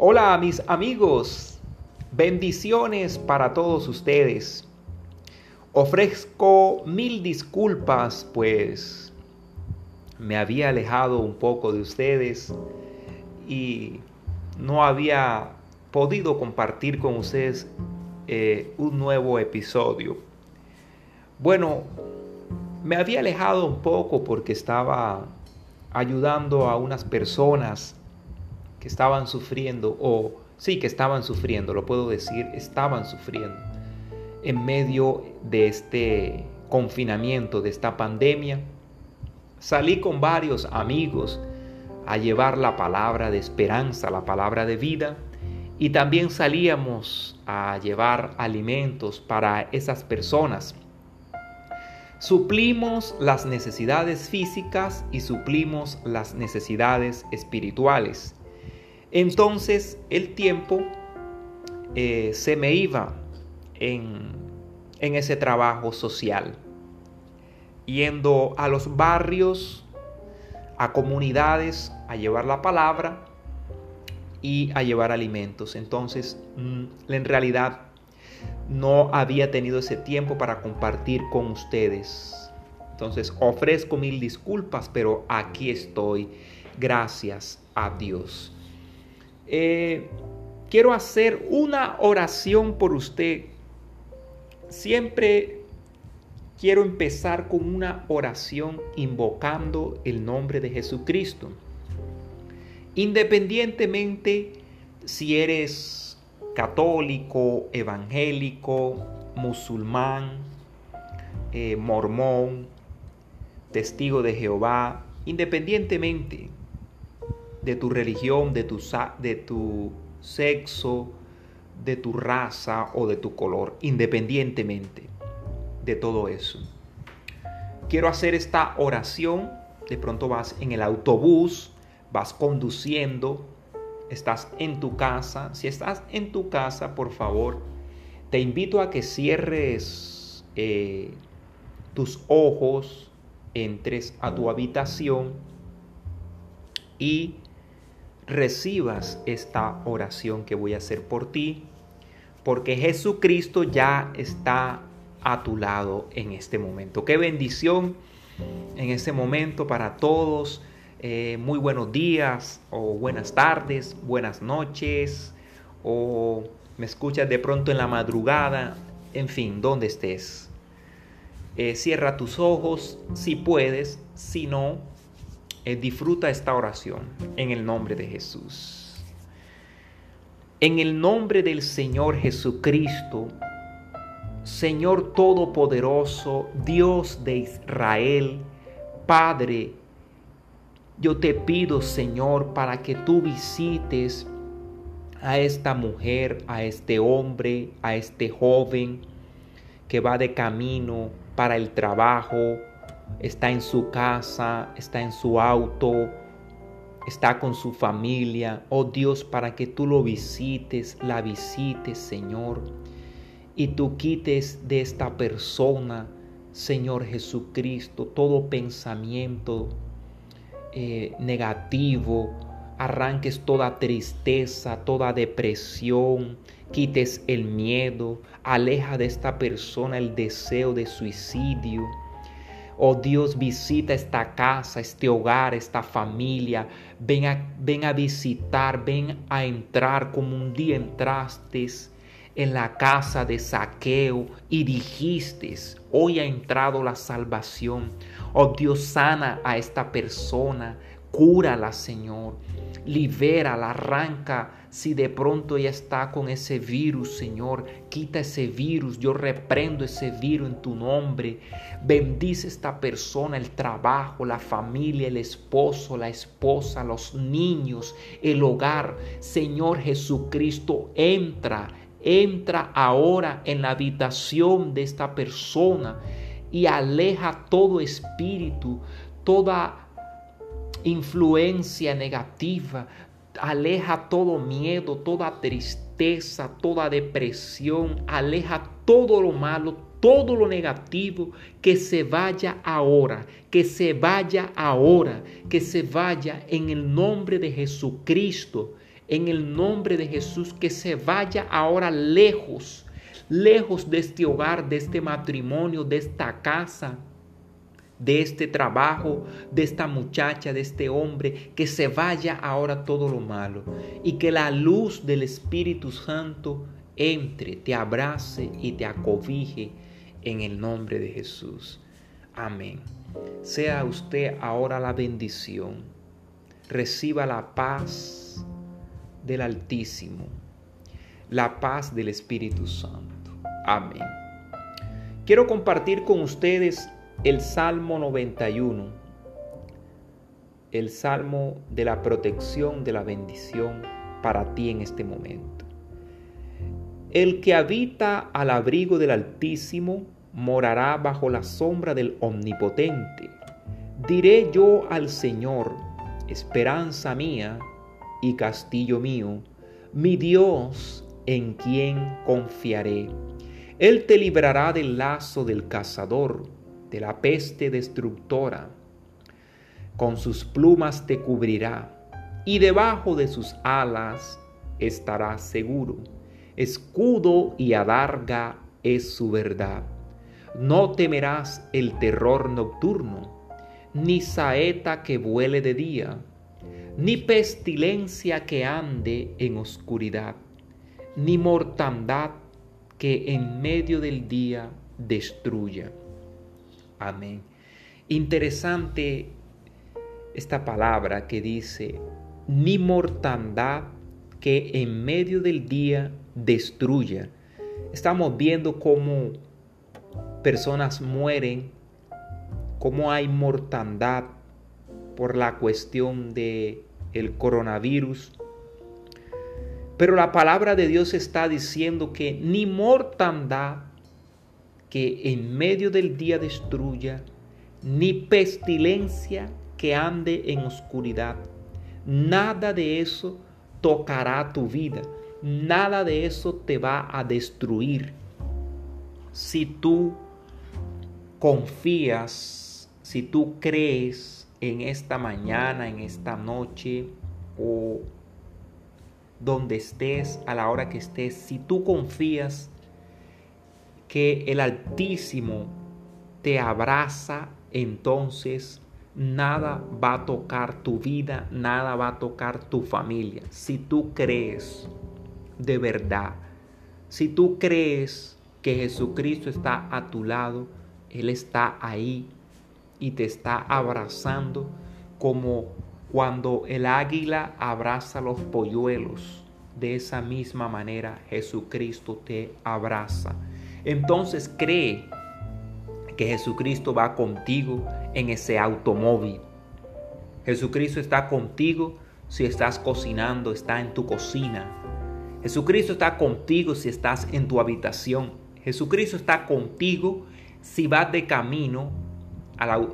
Hola mis amigos, bendiciones para todos ustedes. Ofrezco mil disculpas pues me había alejado un poco de ustedes y no había podido compartir con ustedes eh, un nuevo episodio. Bueno, me había alejado un poco porque estaba ayudando a unas personas que estaban sufriendo, o sí que estaban sufriendo, lo puedo decir, estaban sufriendo en medio de este confinamiento, de esta pandemia. Salí con varios amigos a llevar la palabra de esperanza, la palabra de vida, y también salíamos a llevar alimentos para esas personas. Suplimos las necesidades físicas y suplimos las necesidades espirituales. Entonces el tiempo eh, se me iba en, en ese trabajo social, yendo a los barrios, a comunidades, a llevar la palabra y a llevar alimentos. Entonces, mm, en realidad no había tenido ese tiempo para compartir con ustedes. Entonces, ofrezco mil disculpas, pero aquí estoy. Gracias a Dios. Eh, quiero hacer una oración por usted. Siempre quiero empezar con una oración invocando el nombre de Jesucristo. Independientemente si eres católico, evangélico, musulmán, eh, mormón, testigo de Jehová, independientemente de tu religión, de tu, de tu sexo, de tu raza o de tu color, independientemente de todo eso. Quiero hacer esta oración. De pronto vas en el autobús, vas conduciendo, estás en tu casa. Si estás en tu casa, por favor, te invito a que cierres eh, tus ojos, entres a tu habitación y recibas esta oración que voy a hacer por ti, porque Jesucristo ya está a tu lado en este momento. Qué bendición en este momento para todos. Eh, muy buenos días o buenas tardes, buenas noches o me escuchas de pronto en la madrugada, en fin, donde estés. Eh, cierra tus ojos si puedes, si no, eh, disfruta esta oración en el nombre de Jesús. En el nombre del Señor Jesucristo, Señor Todopoderoso, Dios de Israel, Padre, yo te pido, Señor, para que tú visites a esta mujer, a este hombre, a este joven que va de camino para el trabajo, está en su casa, está en su auto, está con su familia. Oh Dios, para que tú lo visites, la visites, Señor. Y tú quites de esta persona, Señor Jesucristo, todo pensamiento eh, negativo. Arranques toda tristeza, toda depresión, quites el miedo, aleja de esta persona el deseo de suicidio Oh Dios, visita esta casa, este hogar, esta familia. Ven a, ven a visitar, ven a entrar como un día entraste en la casa de saqueo y dijiste, hoy ha entrado la salvación. Oh Dios, sana a esta persona, cúrala, Señor. Libérala, arranca si de pronto ella está con ese virus, Señor, quita ese virus. Yo reprendo ese virus en tu nombre. Bendice esta persona, el trabajo, la familia, el esposo, la esposa, los niños, el hogar. Señor Jesucristo, entra, entra ahora en la habitación de esta persona y aleja todo espíritu, toda influencia negativa, aleja todo miedo, toda tristeza, toda depresión, aleja todo lo malo, todo lo negativo, que se vaya ahora, que se vaya ahora, que se vaya en el nombre de Jesucristo, en el nombre de Jesús, que se vaya ahora lejos, lejos de este hogar, de este matrimonio, de esta casa, de este trabajo, de esta muchacha, de este hombre, que se vaya ahora todo lo malo y que la luz del Espíritu Santo entre, te abrace y te acobije en el nombre de Jesús. Amén. Sea usted ahora la bendición. Reciba la paz del Altísimo, la paz del Espíritu Santo. Amén. Quiero compartir con ustedes el Salmo 91, el Salmo de la protección, de la bendición para ti en este momento. El que habita al abrigo del Altísimo morará bajo la sombra del Omnipotente. Diré yo al Señor, esperanza mía y castillo mío, mi Dios en quien confiaré. Él te librará del lazo del cazador, de la peste destructora. Con sus plumas te cubrirá y debajo de sus alas estarás seguro. Escudo y adarga es su verdad. No temerás el terror nocturno, ni saeta que vuele de día, ni pestilencia que ande en oscuridad, ni mortandad que en medio del día destruya. Amén. Interesante esta palabra que dice, ni mortandad que en medio del día destruya. Estamos viendo cómo personas mueren, cómo hay mortandad por la cuestión de el coronavirus. Pero la palabra de Dios está diciendo que ni mortandad que en medio del día destruya, ni pestilencia que ande en oscuridad. Nada de eso tocará tu vida. Nada de eso te va a destruir. Si tú confías, si tú crees en esta mañana, en esta noche o donde estés, a la hora que estés, si tú confías que el Altísimo te abraza, entonces nada va a tocar tu vida, nada va a tocar tu familia. Si tú crees de verdad, si tú crees que Jesucristo está a tu lado, Él está ahí y te está abrazando como cuando el águila abraza los polluelos. De esa misma manera Jesucristo te abraza entonces cree que Jesucristo va contigo en ese automóvil. Jesucristo está contigo si estás cocinando, está en tu cocina. Jesucristo está contigo si estás en tu habitación. Jesucristo está contigo si vas de camino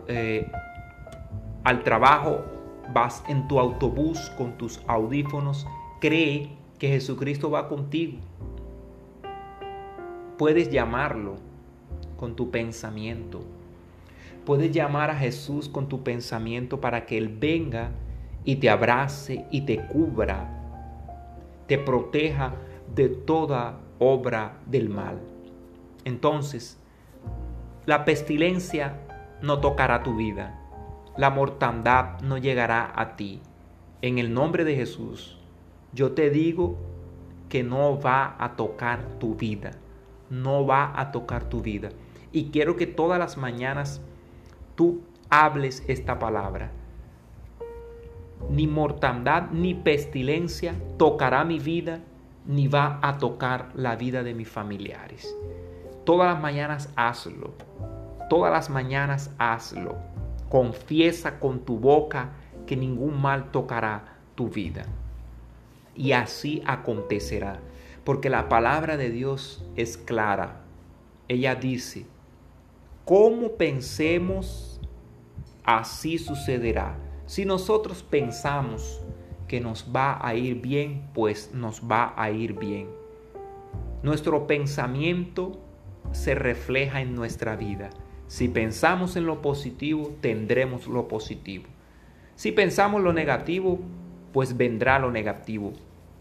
eh, al trabajo, vas en tu autobús con tus audífonos. Cree que Jesucristo va contigo. Puedes llamarlo con tu pensamiento. Puedes llamar a Jesús con tu pensamiento para que Él venga y te abrace y te cubra, te proteja de toda obra del mal. Entonces, la pestilencia no tocará tu vida, la mortandad no llegará a ti. En el nombre de Jesús, yo te digo que no va a tocar tu vida no va a tocar tu vida. Y quiero que todas las mañanas tú hables esta palabra. Ni mortandad ni pestilencia tocará mi vida, ni va a tocar la vida de mis familiares. Todas las mañanas hazlo. Todas las mañanas hazlo. Confiesa con tu boca que ningún mal tocará tu vida. Y así acontecerá porque la palabra de Dios es clara. Ella dice, como pensemos, así sucederá. Si nosotros pensamos que nos va a ir bien, pues nos va a ir bien. Nuestro pensamiento se refleja en nuestra vida. Si pensamos en lo positivo, tendremos lo positivo. Si pensamos lo negativo, pues vendrá lo negativo.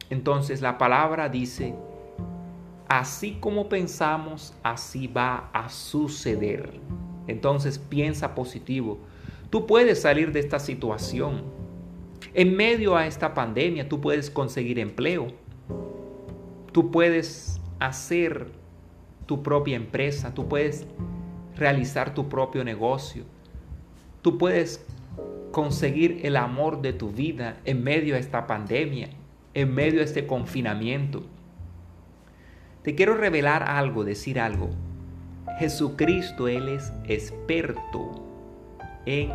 Entonces la palabra dice, así como pensamos, así va a suceder. Entonces piensa positivo. Tú puedes salir de esta situación. En medio a esta pandemia, tú puedes conseguir empleo. Tú puedes hacer tu propia empresa. Tú puedes realizar tu propio negocio. Tú puedes conseguir el amor de tu vida en medio de esta pandemia, en medio de este confinamiento. Te quiero revelar algo, decir algo. Jesucristo, Él es experto en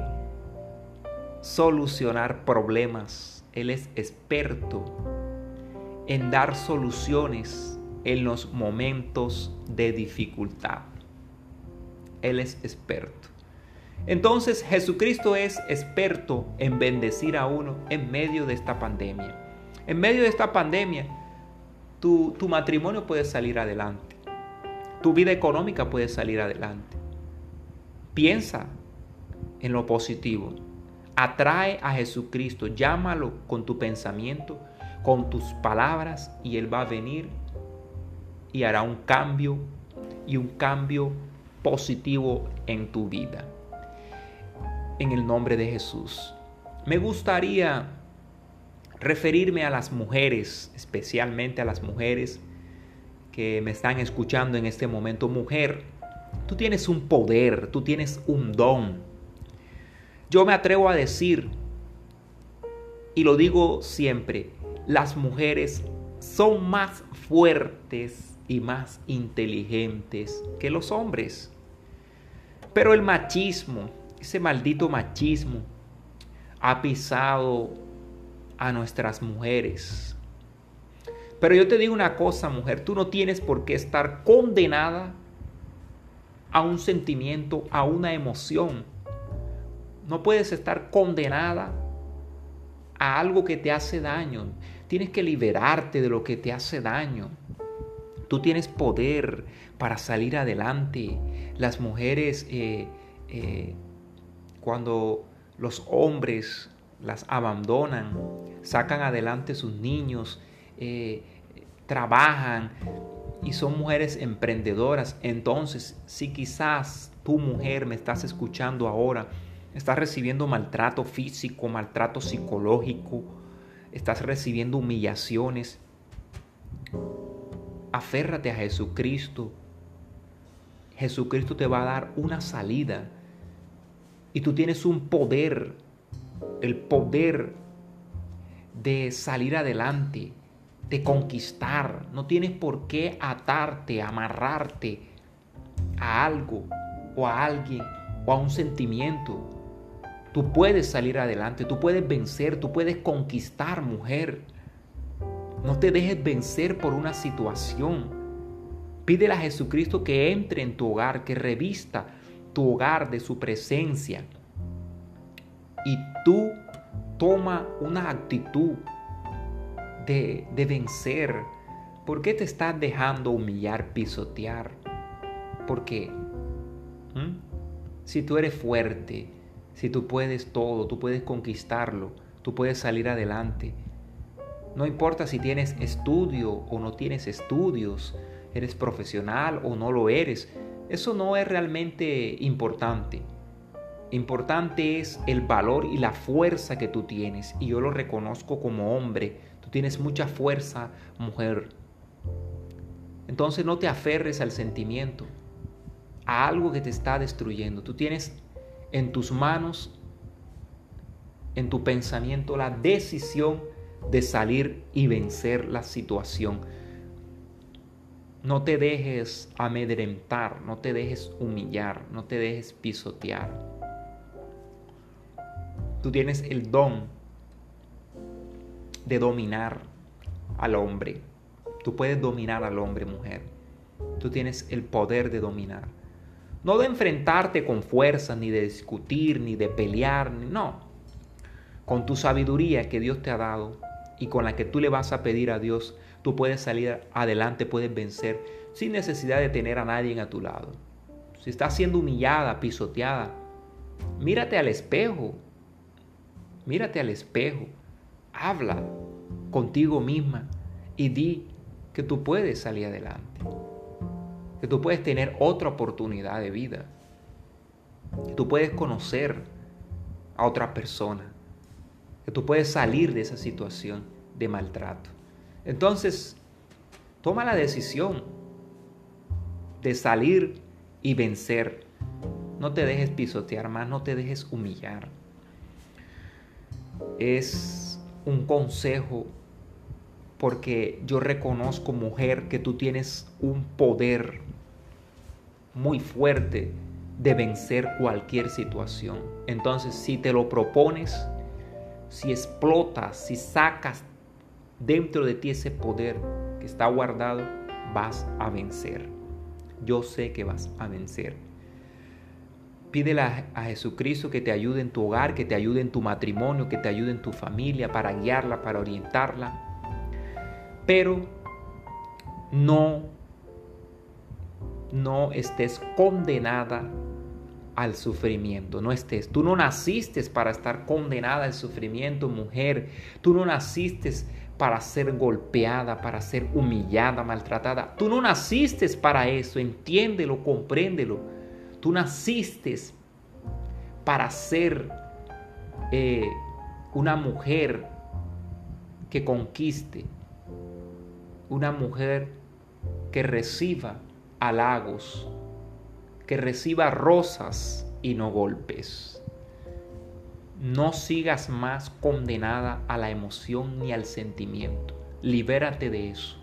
solucionar problemas. Él es experto en dar soluciones en los momentos de dificultad. Él es experto. Entonces Jesucristo es experto en bendecir a uno en medio de esta pandemia. En medio de esta pandemia, tu, tu matrimonio puede salir adelante. Tu vida económica puede salir adelante. Piensa en lo positivo. Atrae a Jesucristo, llámalo con tu pensamiento, con tus palabras y Él va a venir y hará un cambio y un cambio positivo en tu vida. En el nombre de Jesús. Me gustaría referirme a las mujeres, especialmente a las mujeres que me están escuchando en este momento. Mujer, tú tienes un poder, tú tienes un don. Yo me atrevo a decir, y lo digo siempre, las mujeres son más fuertes y más inteligentes que los hombres. Pero el machismo, ese maldito machismo, ha pisado a nuestras mujeres. Pero yo te digo una cosa, mujer, tú no tienes por qué estar condenada a un sentimiento, a una emoción no puedes estar condenada a algo que te hace daño. Tienes que liberarte de lo que te hace daño. Tú tienes poder para salir adelante. Las mujeres, eh, eh, cuando los hombres las abandonan, sacan adelante sus niños, eh, trabajan y son mujeres emprendedoras. Entonces, si quizás tu mujer me estás escuchando ahora, estás recibiendo maltrato físico, maltrato psicológico, estás recibiendo humillaciones. Aférrate a Jesucristo. Jesucristo te va a dar una salida. Y tú tienes un poder, el poder de salir adelante, de conquistar. No tienes por qué atarte, amarrarte a algo o a alguien o a un sentimiento. Tú puedes salir adelante, tú puedes vencer, tú puedes conquistar, mujer. No te dejes vencer por una situación. Pídele a Jesucristo que entre en tu hogar, que revista tu hogar de su presencia. Tú toma una actitud de, de vencer. ¿Por qué te estás dejando humillar, pisotear? ¿Por qué? ¿Mm? Si tú eres fuerte, si tú puedes todo, tú puedes conquistarlo, tú puedes salir adelante. No importa si tienes estudio o no tienes estudios, eres profesional o no lo eres, eso no es realmente importante. Importante es el valor y la fuerza que tú tienes. Y yo lo reconozco como hombre. Tú tienes mucha fuerza, mujer. Entonces no te aferres al sentimiento, a algo que te está destruyendo. Tú tienes en tus manos, en tu pensamiento, la decisión de salir y vencer la situación. No te dejes amedrentar, no te dejes humillar, no te dejes pisotear. Tú tienes el don de dominar al hombre. Tú puedes dominar al hombre, mujer. Tú tienes el poder de dominar. No de enfrentarte con fuerza, ni de discutir, ni de pelear, no. Con tu sabiduría que Dios te ha dado y con la que tú le vas a pedir a Dios, tú puedes salir adelante, puedes vencer sin necesidad de tener a nadie a tu lado. Si estás siendo humillada, pisoteada, mírate al espejo. Mírate al espejo. Habla contigo misma. y di que tú puedes salir adelante, que tú puedes tener otra oportunidad de vida, que tú puedes conocer a otra persona, que tú puedes salir de esa situación de maltrato. Entonces, toma la decisión de salir y vencer. No te dejes pisotear más, no te dejes humillar. Es un consejo porque yo reconozco, mujer, que tú tienes un poder muy fuerte de vencer cualquier situación. Entonces, si te lo propones, si explotas, si sacas dentro de ti ese poder que está guardado, vas a vencer. Yo sé que vas a vencer. Pídele a, Jesucristo que te ayude en tu hogar, que te ayude en tu matrimonio, que te ayude en tu familia, para guiarla, para orientarla. Pero no, no estés condenada al sufrimiento, no estés. Tú no naciste para estar condenada al sufrimiento, mujer. Tú no naciste para ser golpeada, para ser humillada, maltratada. Tú no naciste para eso, entiéndelo, compréndelo. Tú naciste para ser eh, una mujer que conquiste, una mujer que reciba halagos, que reciba rosas y no golpes. No sigas más condenada a la emoción ni al sentimiento. Libérate de eso.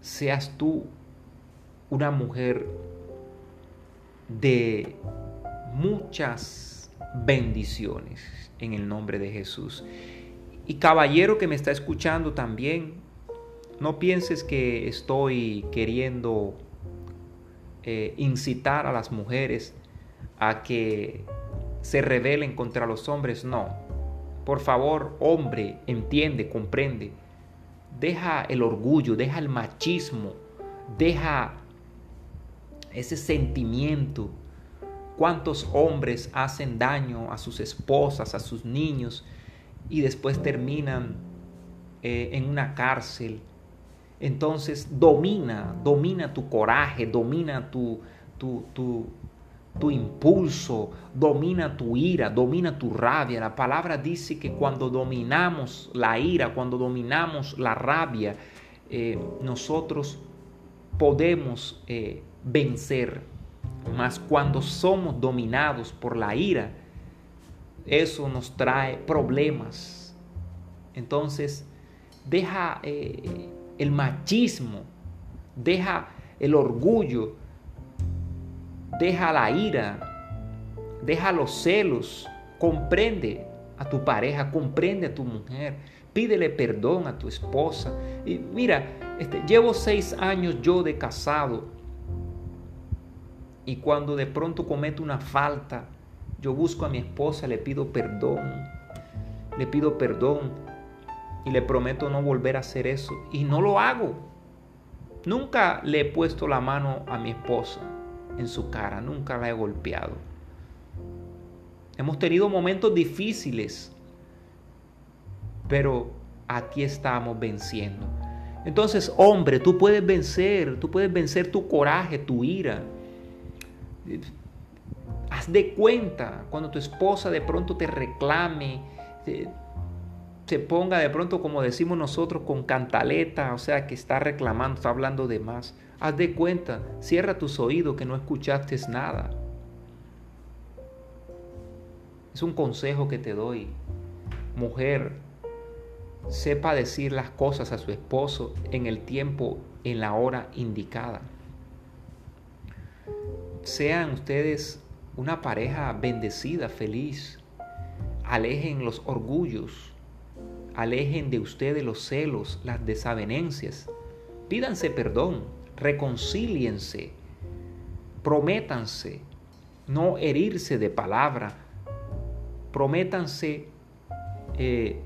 Seas tú una mujer de muchas bendiciones en el nombre de Jesús. Y caballero que me está escuchando también, no pienses que estoy queriendo eh, incitar a las mujeres a que se rebelen contra los hombres, no. Por favor, hombre, entiende, comprende. Deja el orgullo, deja el machismo, deja ese sentimiento. ¿Cuántos hombres hacen daño a sus esposas, a sus niños y después terminan eh, en una cárcel? Entonces domina, domina tu coraje, domina tu, tu, tu, tu impulso, domina tu ira, domina tu rabia. La palabra dice que cuando dominamos la ira, cuando dominamos la rabia, eh, nosotros podemos eh, vencer. Mas cuando somos dominados por la ira, eso nos trae problemas. Entonces, deja eh, el machismo, deja el orgullo, deja la ira, deja los celos, comprende a tu pareja, comprende a tu mujer, pídele perdón a tu esposa. Y mira, este, llevo seis años yo de casado y cuando de pronto cometo una falta, yo busco a mi esposa, le pido perdón, le pido perdón y le prometo no volver a hacer eso y no lo hago. Nunca le he puesto la mano a mi esposa en su cara, nunca la he golpeado. Hemos tenido momentos difíciles, pero aquí estamos venciendo. Entonces, hombre, tú puedes vencer, tú puedes vencer tu coraje, tu ira. Haz de cuenta cuando tu esposa de pronto te reclame, se ponga de pronto, como decimos nosotros, con cantaleta, o sea, que está reclamando, está hablando de más. Haz de cuenta, cierra tus oídos que no escuchaste nada. Es un consejo que te doy. Mujer, sepa decir las cosas a su esposo en el tiempo, en la hora indicada. Sean ustedes una pareja bendecida, feliz. Alejen los orgullos. Alejen de ustedes los celos, las desavenencias. Pídanse perdón reconcíliense, prométanse no herirse de palabra, prométanse eh,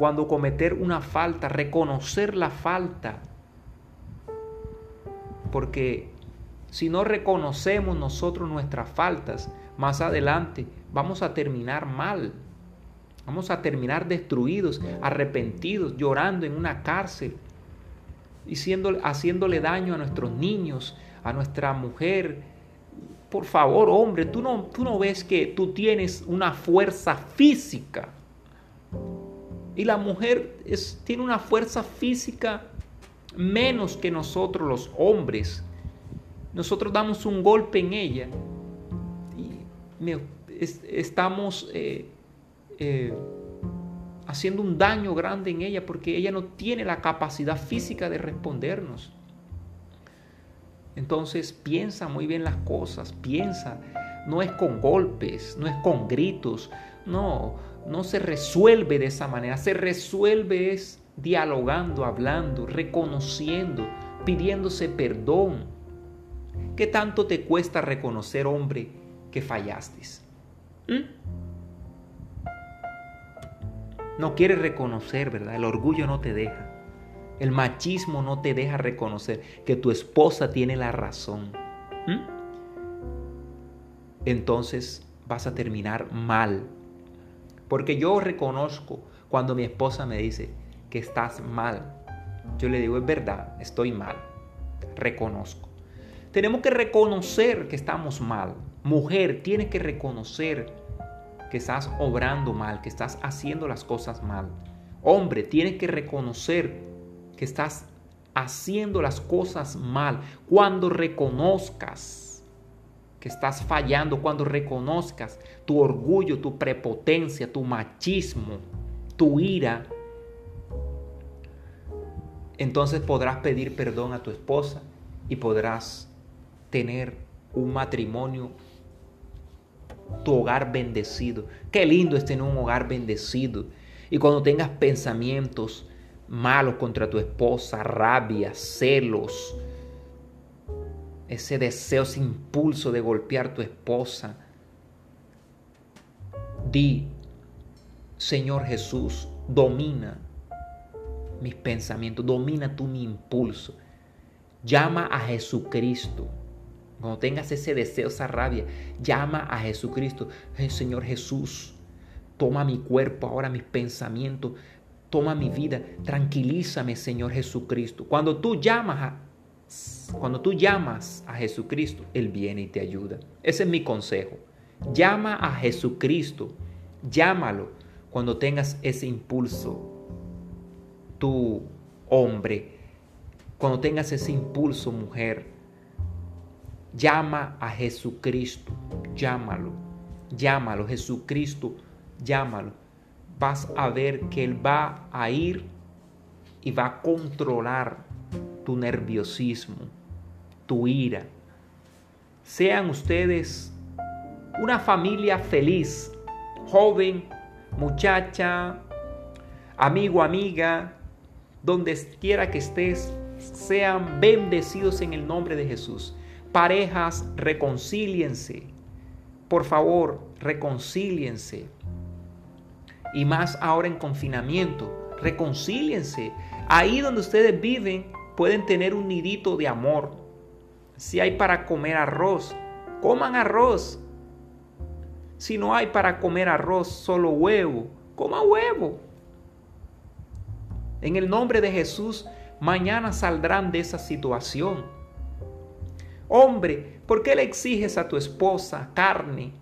cuando cometer una falta, reconocer la falta, porque si no reconocemos nosotros nuestras faltas, más adelante vamos a terminar mal. Vamos a terminar destruidos, arrepentidos, llorando en una cárcel, y haciéndole daño a nuestros niños, a nuestra mujer. Por favor, hombre, tú no, tú no ves que tú tienes una fuerza física. Y la mujer tiene una fuerza física menos que nosotros los hombres. Nosotros damos un golpe en ella y estamos eh, eh, haciendo un daño grande en ella porque ella no tiene la capacidad física de respondernos. Entonces piensa muy bien las cosas, piensa, no es con golpes, no es con gritos, no, no se resuelve de esa manera, se resuelve es dialogando, hablando, reconociendo, pidiéndose perdón. ¿Qué tanto te cuesta reconocer, hombre, que fallaste? ¿Mm? No quieres reconocer, ¿verdad? El orgullo no te deja. El machismo no te deja reconocer que tu esposa tiene la razón. ¿Mm? Entonces vas a terminar mal. Porque yo reconozco cuando mi esposa me dice que estás mal. Yo le digo, es verdad, estoy mal. Reconozco. Tenemos que reconocer que estamos mal. Mujer, tienes que reconocer que estás obrando mal, que estás haciendo las cosas mal. Hombre, tienes que reconocer que estás haciendo las cosas mal. Cuando reconozcas que estás fallando, cuando reconozcas tu orgullo, tu prepotencia, tu machismo, tu ira, entonces podrás pedir perdón a tu esposa y podrás tener un matrimonio tu hogar bendecido. Qué lindo es tener un hogar bendecido. Y cuando tengas pensamientos malos contra tu esposa, rabia, celos, ese deseo, ese impulso de golpear a tu esposa, di, Señor Jesús, domina mis pensamientos, domina tú mi impulso. Llama a Jesucristo cuando tengas ese deseo, esa rabia, llama a Jesucristo. Señor Jesús, toma mi cuerpo ahora, mis pensamientos, toma mi vida. Tranquilízame, Señor Jesucristo. Cuando tú llamas a cuando tú llamas a Jesucristo, Él viene y te ayuda. Ese es mi consejo. Llama a Jesucristo. Llámalo cuando tengas ese impulso. Tu hombre. Cuando tengas ese impulso, mujer Llama a Jesucristo, llámalo, llámalo, Jesucristo, llámalo. Vas a ver que Él va a ir y va a controlar tu nerviosismo, tu ira. Sean ustedes una familia feliz, joven, muchacha, amigo, amiga, donde quiera que estés, sean bendecidos en el nombre de Jesús. Parejas, reconcíliense. Por favor, reconcíliense. Y más ahora en confinamiento, reconcíliense. Ahí donde ustedes viven pueden tener un nidito de amor. Si hay para comer arroz, coman arroz. Si no hay para comer arroz, solo huevo, coma huevo. En el nombre de Jesús, mañana saldrán de esa situación. Hombre, ¿por qué le exiges a tu esposa carne?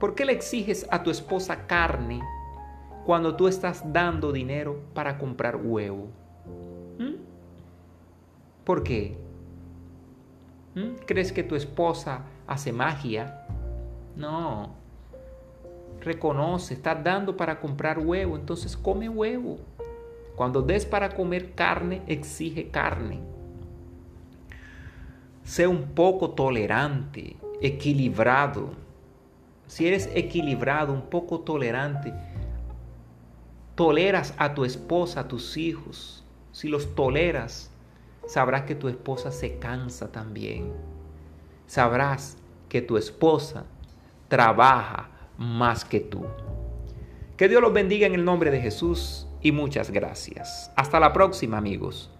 ¿Por qué le exiges a tu esposa carne cuando tú estás dando dinero para comprar huevo? ¿Mm? ¿Por qué? ¿Mm? ¿Crees que tu esposa hace magia? No. Reconoce, estás dando para comprar huevo, entonces come huevo. Cuando des para comer carne, exige carne. Sé un poco tolerante, equilibrado. Si eres equilibrado, un poco tolerante, toleras a tu esposa, a tus hijos. Si los toleras, sabrás que tu esposa se cansa también. Sabrás que tu esposa trabaja más que tú. Que Dios los bendiga en el nombre de Jesús y muchas gracias. Hasta la próxima amigos.